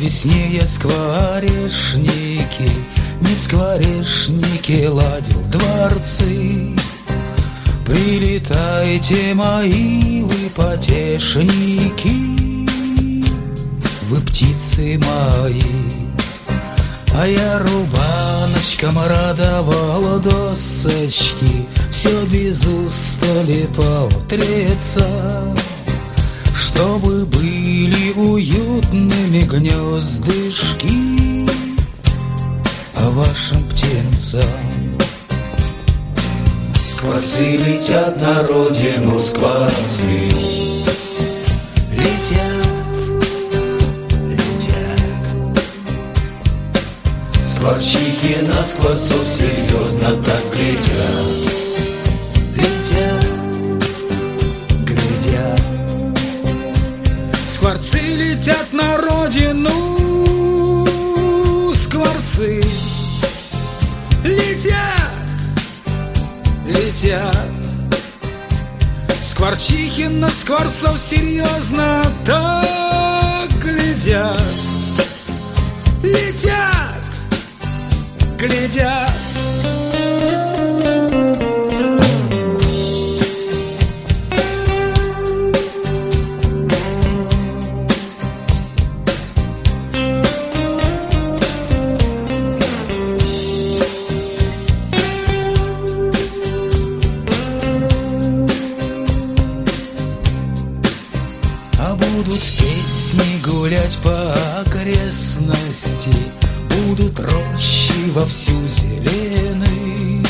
весне скворечники, не скворечники ладил дворцы. Прилетайте, мои вы потешники, вы птицы мои. А я рубаночком радовала досочки, Все без устали поутреться, Чтобы уютными гнездышки А вашим птенцам Скворцы летят на родину, скворцы. Летят, летят. Скворчихи на скворцов серьезно так глядят Скворцы летят летят. Скворчихи на скворцов серьезно так глядят. Летят, глядят гулять по окрестности. Будут рощи вовсю зелены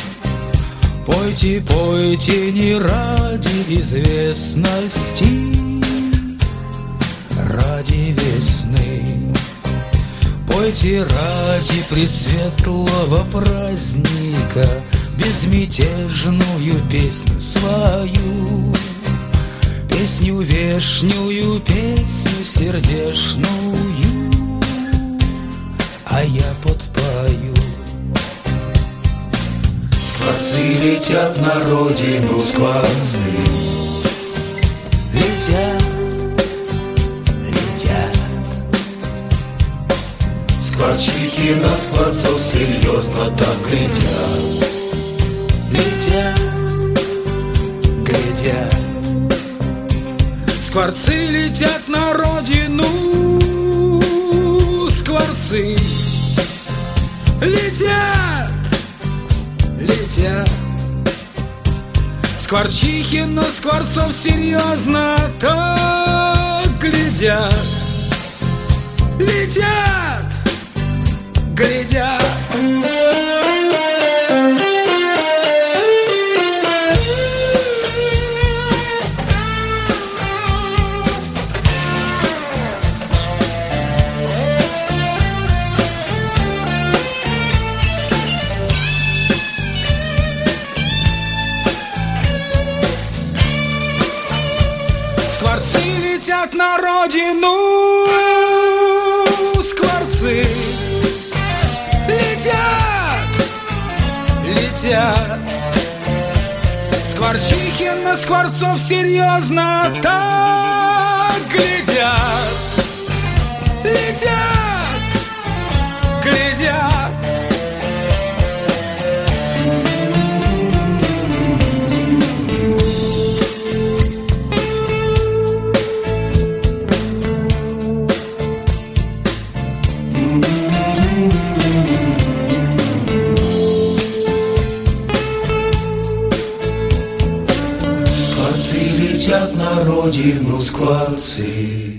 Пойте, пойте не ради известности Ради весны. Пойте ради пресветлого праздника Безмятежную песню свою Песню вешнюю, песню сердешную, А я подпою. Скворцы летят на родину, скворцы Летят, летят. Скворчихи на скворцов серьезно так глядят. Летят, глядят Скворцы летят на родину. Скворцы летят, летят. Скворчихи на скворцов серьезно так глядят. Летят, глядят летят на родину. Скворцы. Летят, летят. Скворчихи на скворцов серьезно так глядят. Летят, летят на родину, скворцы